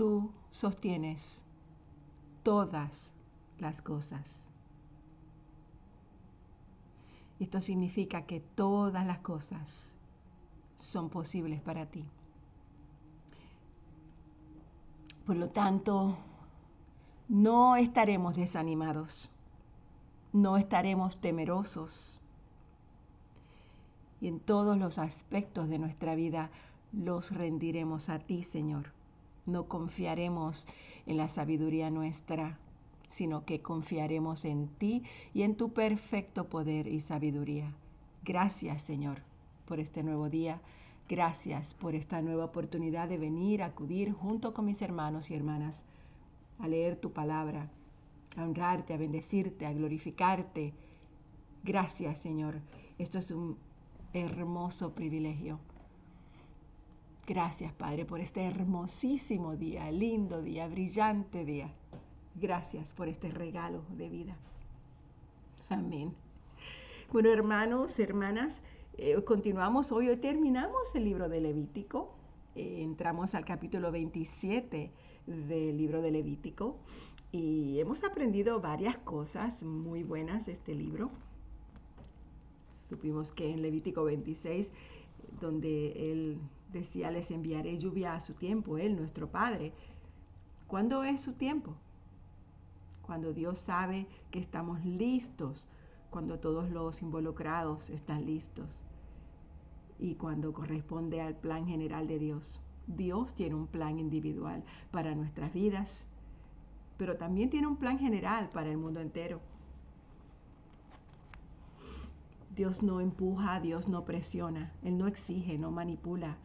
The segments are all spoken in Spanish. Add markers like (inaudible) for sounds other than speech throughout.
tú sostienes todas las cosas. Esto significa que todas las cosas son posibles para ti. Por lo tanto, no estaremos desanimados, no estaremos temerosos. Y en todos los aspectos de nuestra vida los rendiremos a ti, Señor. No confiaremos en la sabiduría nuestra, sino que confiaremos en ti y en tu perfecto poder y sabiduría. Gracias, Señor, por este nuevo día. Gracias por esta nueva oportunidad de venir a acudir junto con mis hermanos y hermanas a leer tu palabra, a honrarte, a bendecirte, a glorificarte. Gracias, Señor. Esto es un hermoso privilegio. Gracias, Padre, por este hermosísimo día, lindo día, brillante día. Gracias por este regalo de vida. Amén. Bueno, hermanos, hermanas, eh, continuamos hoy, hoy terminamos el libro de Levítico. Eh, entramos al capítulo 27 del libro de Levítico y hemos aprendido varias cosas muy buenas de este libro. Supimos que en Levítico 26, donde él decía, les enviaré lluvia a su tiempo, él, nuestro Padre. ¿Cuándo es su tiempo? Cuando Dios sabe que estamos listos, cuando todos los involucrados están listos y cuando corresponde al plan general de Dios. Dios tiene un plan individual para nuestras vidas, pero también tiene un plan general para el mundo entero. Dios no empuja, Dios no presiona, Él no exige, no manipula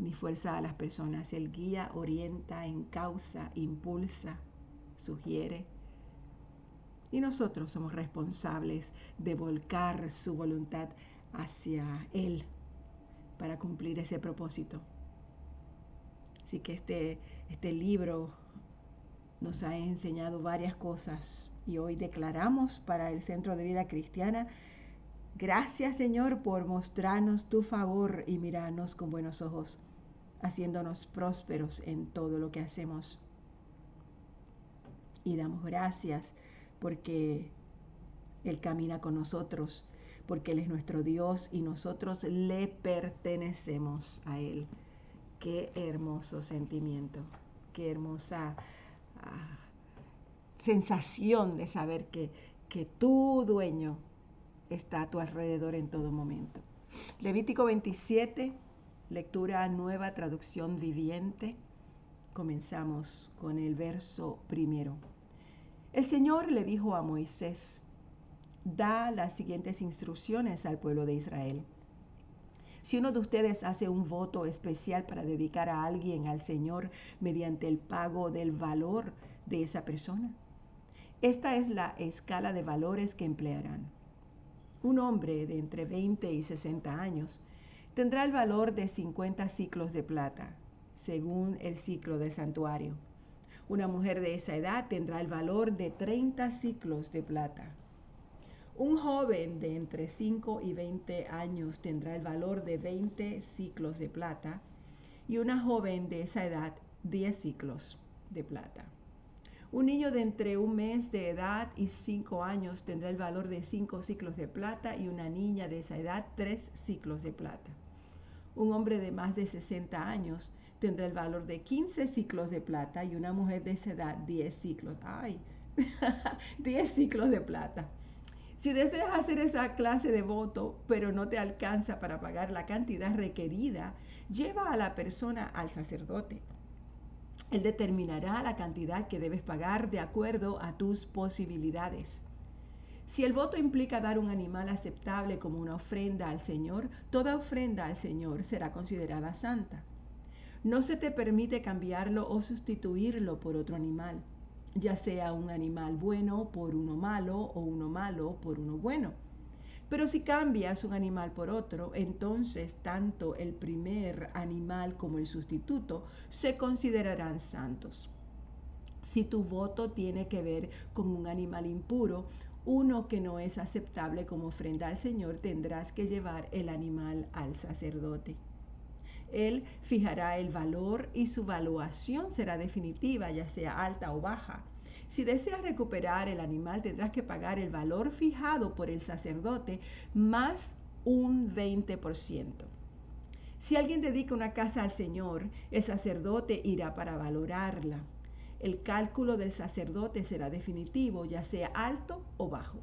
ni fuerza a las personas. Él guía, orienta, encausa, impulsa, sugiere. Y nosotros somos responsables de volcar su voluntad hacia Él para cumplir ese propósito. Así que este, este libro nos ha enseñado varias cosas y hoy declaramos para el Centro de Vida Cristiana, gracias Señor por mostrarnos tu favor y mirarnos con buenos ojos, haciéndonos prósperos en todo lo que hacemos. Y damos gracias porque Él camina con nosotros, porque Él es nuestro Dios y nosotros le pertenecemos a Él. Qué hermoso sentimiento, qué hermosa ah, sensación de saber que, que tu dueño está a tu alrededor en todo momento. Levítico 27, lectura nueva traducción viviente. Comenzamos con el verso primero. El Señor le dijo a Moisés, da las siguientes instrucciones al pueblo de Israel. Si uno de ustedes hace un voto especial para dedicar a alguien al Señor mediante el pago del valor de esa persona, esta es la escala de valores que emplearán. Un hombre de entre 20 y 60 años tendrá el valor de 50 ciclos de plata, según el ciclo del santuario. Una mujer de esa edad tendrá el valor de 30 ciclos de plata. Un joven de entre 5 y 20 años tendrá el valor de 20 ciclos de plata y una joven de esa edad 10 ciclos de plata. Un niño de entre un mes de edad y 5 años tendrá el valor de 5 ciclos de plata y una niña de esa edad 3 ciclos de plata. Un hombre de más de 60 años tendrá el valor de 15 ciclos de plata y una mujer de esa edad 10 ciclos. ¡Ay! (laughs) 10 ciclos de plata. Si deseas hacer esa clase de voto, pero no te alcanza para pagar la cantidad requerida, lleva a la persona al sacerdote. Él determinará la cantidad que debes pagar de acuerdo a tus posibilidades. Si el voto implica dar un animal aceptable como una ofrenda al Señor, toda ofrenda al Señor será considerada santa. No se te permite cambiarlo o sustituirlo por otro animal ya sea un animal bueno por uno malo o uno malo por uno bueno. Pero si cambias un animal por otro, entonces tanto el primer animal como el sustituto se considerarán santos. Si tu voto tiene que ver con un animal impuro, uno que no es aceptable como ofrenda al Señor, tendrás que llevar el animal al sacerdote. Él fijará el valor y su valuación será definitiva, ya sea alta o baja. Si deseas recuperar el animal, tendrás que pagar el valor fijado por el sacerdote más un 20%. Si alguien dedica una casa al Señor, el sacerdote irá para valorarla. El cálculo del sacerdote será definitivo, ya sea alto o bajo.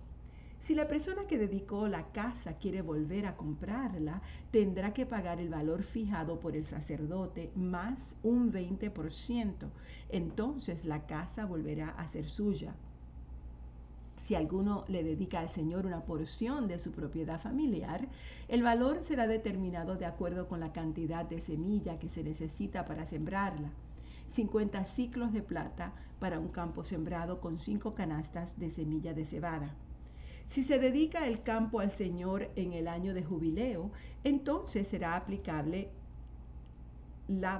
Si la persona que dedicó la casa quiere volver a comprarla, tendrá que pagar el valor fijado por el sacerdote más un 20%. Entonces la casa volverá a ser suya. Si alguno le dedica al Señor una porción de su propiedad familiar, el valor será determinado de acuerdo con la cantidad de semilla que se necesita para sembrarla. 50 ciclos de plata para un campo sembrado con 5 canastas de semilla de cebada. Si se dedica el campo al Señor en el año de jubileo, entonces será aplicable la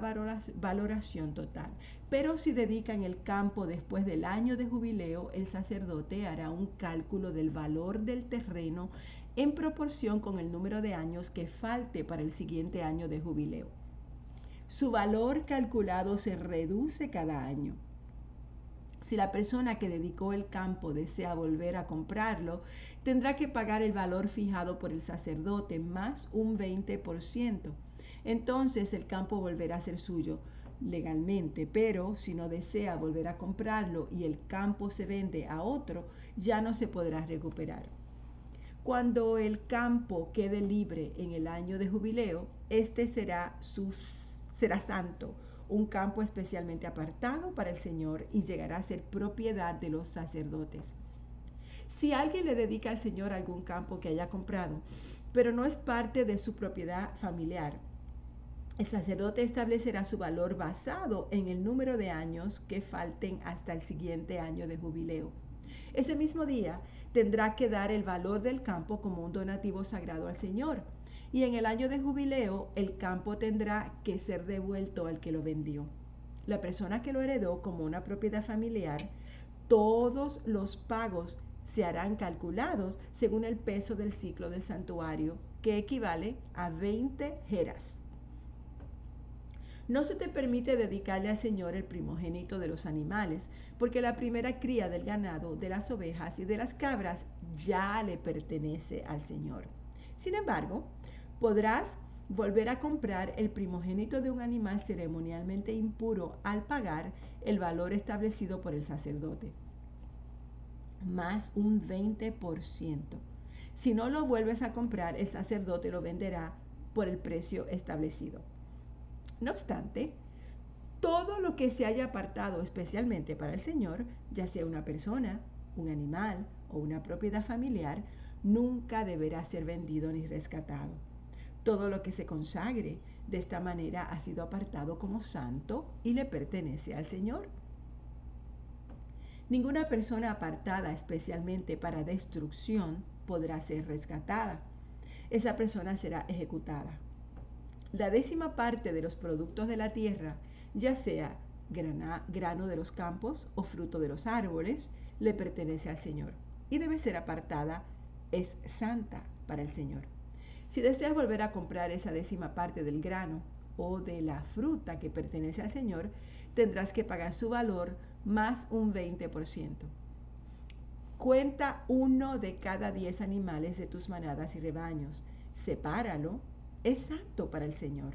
valoración total. Pero si dedican el campo después del año de jubileo, el sacerdote hará un cálculo del valor del terreno en proporción con el número de años que falte para el siguiente año de jubileo. Su valor calculado se reduce cada año. Si la persona que dedicó el campo desea volver a comprarlo, tendrá que pagar el valor fijado por el sacerdote más un 20% entonces el campo volverá a ser suyo legalmente, pero si no desea volver a comprarlo y el campo se vende a otro, ya no se podrá recuperar. Cuando el campo quede libre en el año de jubileo, este será, será santo, un campo especialmente apartado para el Señor y llegará a ser propiedad de los sacerdotes. Si alguien le dedica al Señor algún campo que haya comprado, pero no es parte de su propiedad familiar, el sacerdote establecerá su valor basado en el número de años que falten hasta el siguiente año de jubileo. Ese mismo día tendrá que dar el valor del campo como un donativo sagrado al Señor. Y en el año de jubileo el campo tendrá que ser devuelto al que lo vendió. La persona que lo heredó como una propiedad familiar, todos los pagos se harán calculados según el peso del ciclo del santuario, que equivale a 20 jeras. No se te permite dedicarle al Señor el primogénito de los animales, porque la primera cría del ganado, de las ovejas y de las cabras ya le pertenece al Señor. Sin embargo, podrás volver a comprar el primogénito de un animal ceremonialmente impuro al pagar el valor establecido por el sacerdote, más un 20%. Si no lo vuelves a comprar, el sacerdote lo venderá por el precio establecido. No obstante, todo lo que se haya apartado especialmente para el Señor, ya sea una persona, un animal o una propiedad familiar, nunca deberá ser vendido ni rescatado. Todo lo que se consagre de esta manera ha sido apartado como santo y le pertenece al Señor. Ninguna persona apartada especialmente para destrucción podrá ser rescatada. Esa persona será ejecutada la décima parte de los productos de la tierra, ya sea grano de los campos o fruto de los árboles, le pertenece al Señor y debe ser apartada, es santa para el Señor. Si deseas volver a comprar esa décima parte del grano o de la fruta que pertenece al Señor, tendrás que pagar su valor más un 20%. Cuenta uno de cada diez animales de tus manadas y rebaños, sepáralo es santo para el Señor.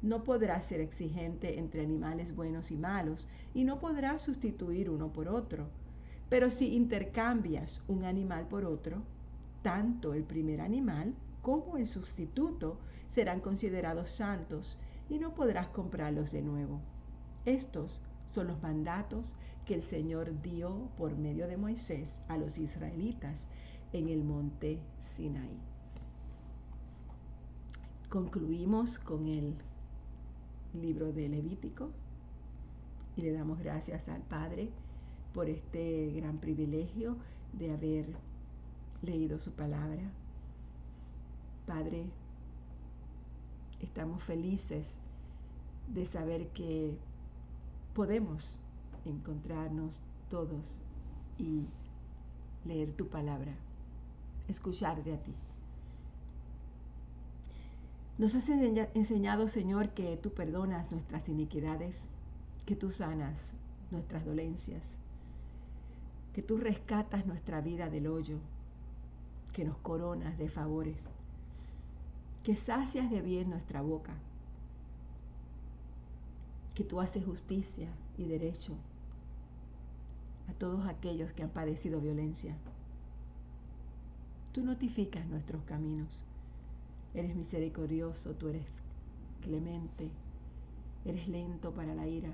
No podrá ser exigente entre animales buenos y malos y no podrá sustituir uno por otro. Pero si intercambias un animal por otro, tanto el primer animal como el sustituto serán considerados santos y no podrás comprarlos de nuevo. Estos son los mandatos que el Señor dio por medio de Moisés a los israelitas en el monte Sinaí concluimos con el libro de Levítico y le damos gracias al Padre por este gran privilegio de haber leído su palabra. Padre, estamos felices de saber que podemos encontrarnos todos y leer tu palabra, escuchar de a ti. Nos has enseñado, Señor, que tú perdonas nuestras iniquidades, que tú sanas nuestras dolencias, que tú rescatas nuestra vida del hoyo, que nos coronas de favores, que sacias de bien nuestra boca, que tú haces justicia y derecho a todos aquellos que han padecido violencia. Tú notificas nuestros caminos. Eres misericordioso, tú eres clemente, eres lento para la ira,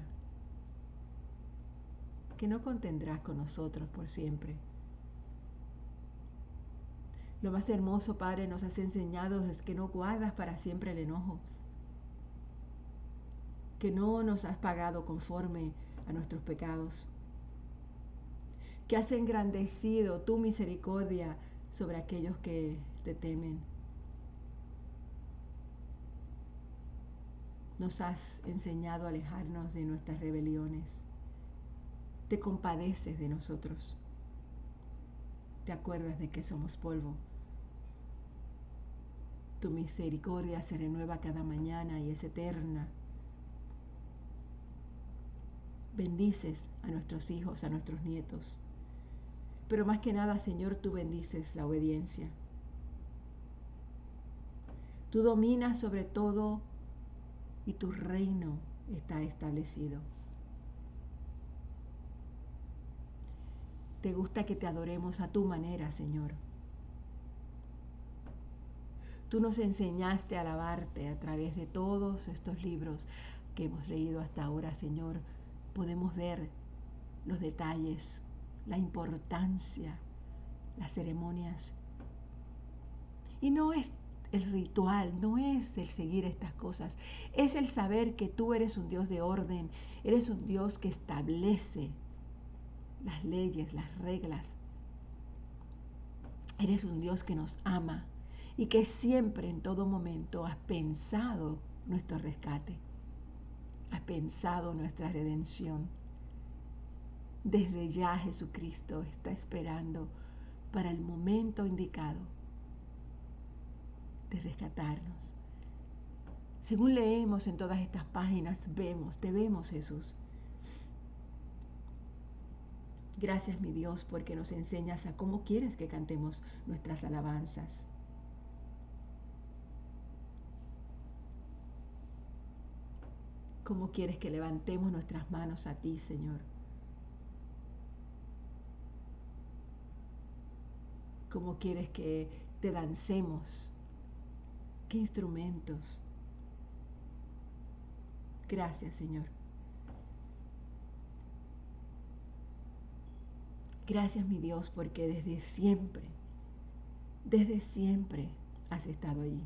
que no contendrás con nosotros por siempre. Lo más hermoso, Padre, nos has enseñado es que no guardas para siempre el enojo, que no nos has pagado conforme a nuestros pecados, que has engrandecido tu misericordia sobre aquellos que te temen. Nos has enseñado a alejarnos de nuestras rebeliones. Te compadeces de nosotros. Te acuerdas de que somos polvo. Tu misericordia se renueva cada mañana y es eterna. Bendices a nuestros hijos, a nuestros nietos. Pero más que nada, Señor, tú bendices la obediencia. Tú dominas sobre todo y tu reino está establecido. Te gusta que te adoremos a tu manera, Señor. Tú nos enseñaste a alabarte a través de todos estos libros que hemos leído hasta ahora, Señor. Podemos ver los detalles, la importancia, las ceremonias. Y no es el ritual, no es el seguir estas cosas, es el saber que tú eres un Dios de orden, eres un Dios que establece las leyes, las reglas. Eres un Dios que nos ama y que siempre en todo momento has pensado nuestro rescate, has pensado nuestra redención. Desde ya Jesucristo está esperando para el momento indicado de rescatarnos. Según leemos en todas estas páginas, vemos, te vemos Jesús. Gracias mi Dios porque nos enseñas a cómo quieres que cantemos nuestras alabanzas. ¿Cómo quieres que levantemos nuestras manos a ti, Señor? ¿Cómo quieres que te dancemos? ¿Qué instrumentos? Gracias, Señor. Gracias, mi Dios, porque desde siempre, desde siempre has estado allí.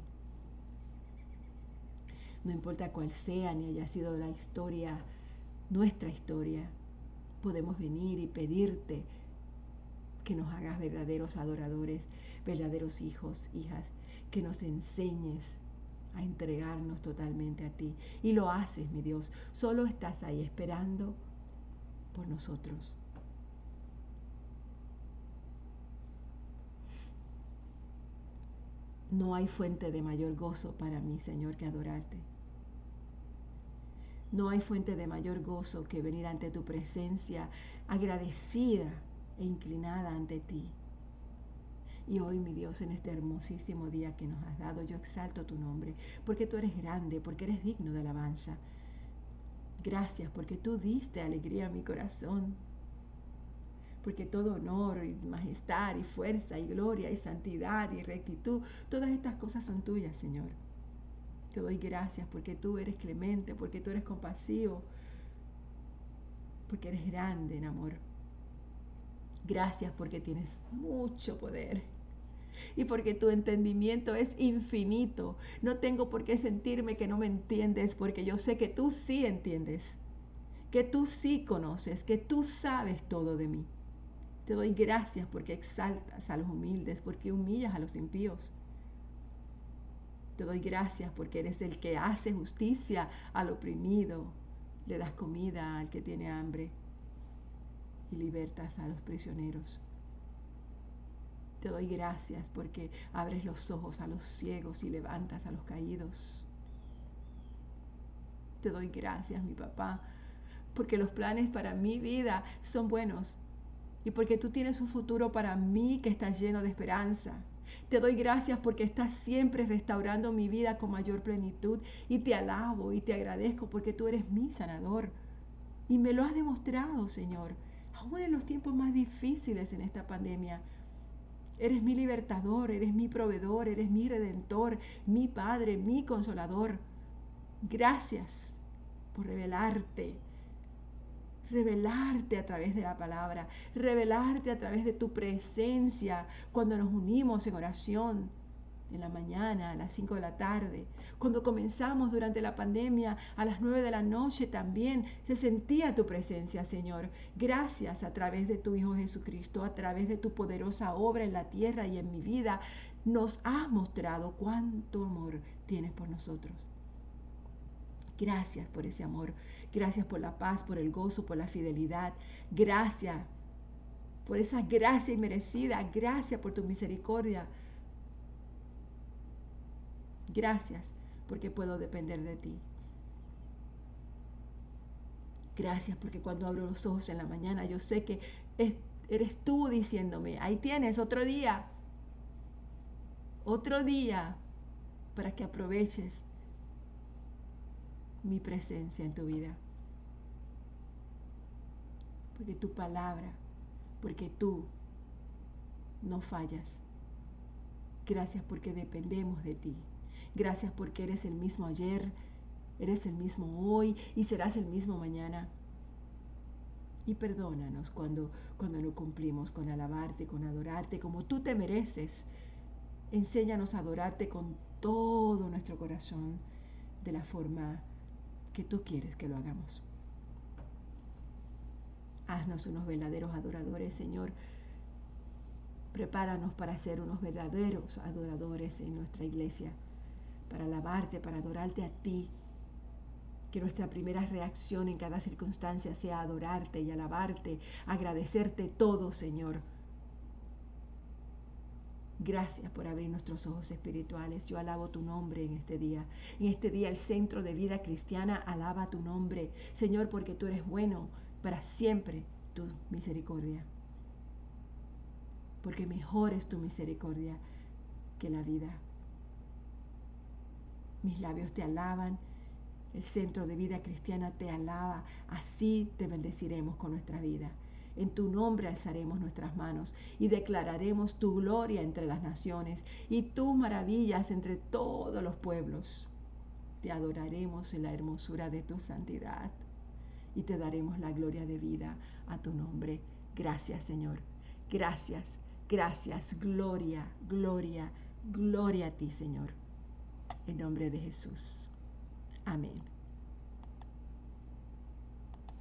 No importa cuál sea ni haya sido la historia, nuestra historia, podemos venir y pedirte que nos hagas verdaderos adoradores, verdaderos hijos, hijas, que nos enseñes a entregarnos totalmente a ti. Y lo haces, mi Dios. Solo estás ahí esperando por nosotros. No hay fuente de mayor gozo para mí, Señor, que adorarte. No hay fuente de mayor gozo que venir ante tu presencia agradecida e inclinada ante ti. Y hoy, mi Dios, en este hermosísimo día que nos has dado, yo exalto tu nombre, porque tú eres grande, porque eres digno de alabanza. Gracias porque tú diste alegría a mi corazón, porque todo honor y majestad y fuerza y gloria y santidad y rectitud, todas estas cosas son tuyas, Señor. Te doy gracias porque tú eres clemente, porque tú eres compasivo, porque eres grande en amor. Gracias porque tienes mucho poder y porque tu entendimiento es infinito. No tengo por qué sentirme que no me entiendes porque yo sé que tú sí entiendes, que tú sí conoces, que tú sabes todo de mí. Te doy gracias porque exaltas a los humildes, porque humillas a los impíos. Te doy gracias porque eres el que hace justicia al oprimido, le das comida al que tiene hambre y libertas a los prisioneros. Te doy gracias porque abres los ojos a los ciegos y levantas a los caídos. Te doy gracias, mi papá, porque los planes para mi vida son buenos y porque tú tienes un futuro para mí que está lleno de esperanza. Te doy gracias porque estás siempre restaurando mi vida con mayor plenitud y te alabo y te agradezco porque tú eres mi sanador. Y me lo has demostrado, Señor, aún en los tiempos más difíciles en esta pandemia. Eres mi libertador, eres mi proveedor, eres mi redentor, mi Padre, mi consolador. Gracias por revelarte, revelarte a través de la palabra, revelarte a través de tu presencia cuando nos unimos en oración en la mañana, a las 5 de la tarde. Cuando comenzamos durante la pandemia, a las 9 de la noche también se sentía tu presencia, Señor. Gracias a través de tu Hijo Jesucristo, a través de tu poderosa obra en la tierra y en mi vida, nos has mostrado cuánto amor tienes por nosotros. Gracias por ese amor. Gracias por la paz, por el gozo, por la fidelidad. Gracias por esa gracia inmerecida. Gracias por tu misericordia. Gracias porque puedo depender de ti. Gracias porque cuando abro los ojos en la mañana yo sé que eres tú diciéndome, ahí tienes otro día, otro día para que aproveches mi presencia en tu vida. Porque tu palabra, porque tú no fallas. Gracias porque dependemos de ti. Gracias porque eres el mismo ayer, eres el mismo hoy y serás el mismo mañana. Y perdónanos cuando, cuando no cumplimos con alabarte, con adorarte, como tú te mereces. Enséñanos a adorarte con todo nuestro corazón, de la forma que tú quieres que lo hagamos. Haznos unos verdaderos adoradores, Señor. Prepáranos para ser unos verdaderos adoradores en nuestra iglesia, para alabarte, para adorarte a ti. Que nuestra primera reacción en cada circunstancia sea adorarte y alabarte, agradecerte todo, Señor Gracias por abrir nuestros ojos espirituales. Yo alabo tu nombre en este día. En este día el centro de vida cristiana alaba tu nombre. Señor, porque tú eres bueno para siempre tu misericordia. Porque mejor es tu misericordia que la vida. Mis labios te alaban. El centro de vida cristiana te alaba. Así te bendeciremos con nuestra vida. En tu nombre alzaremos nuestras manos y declararemos tu gloria entre las naciones y tus maravillas entre todos los pueblos. Te adoraremos en la hermosura de tu santidad y te daremos la gloria de vida a tu nombre. Gracias Señor. Gracias, gracias. Gloria, gloria, gloria a ti Señor. En nombre de Jesús. Amén.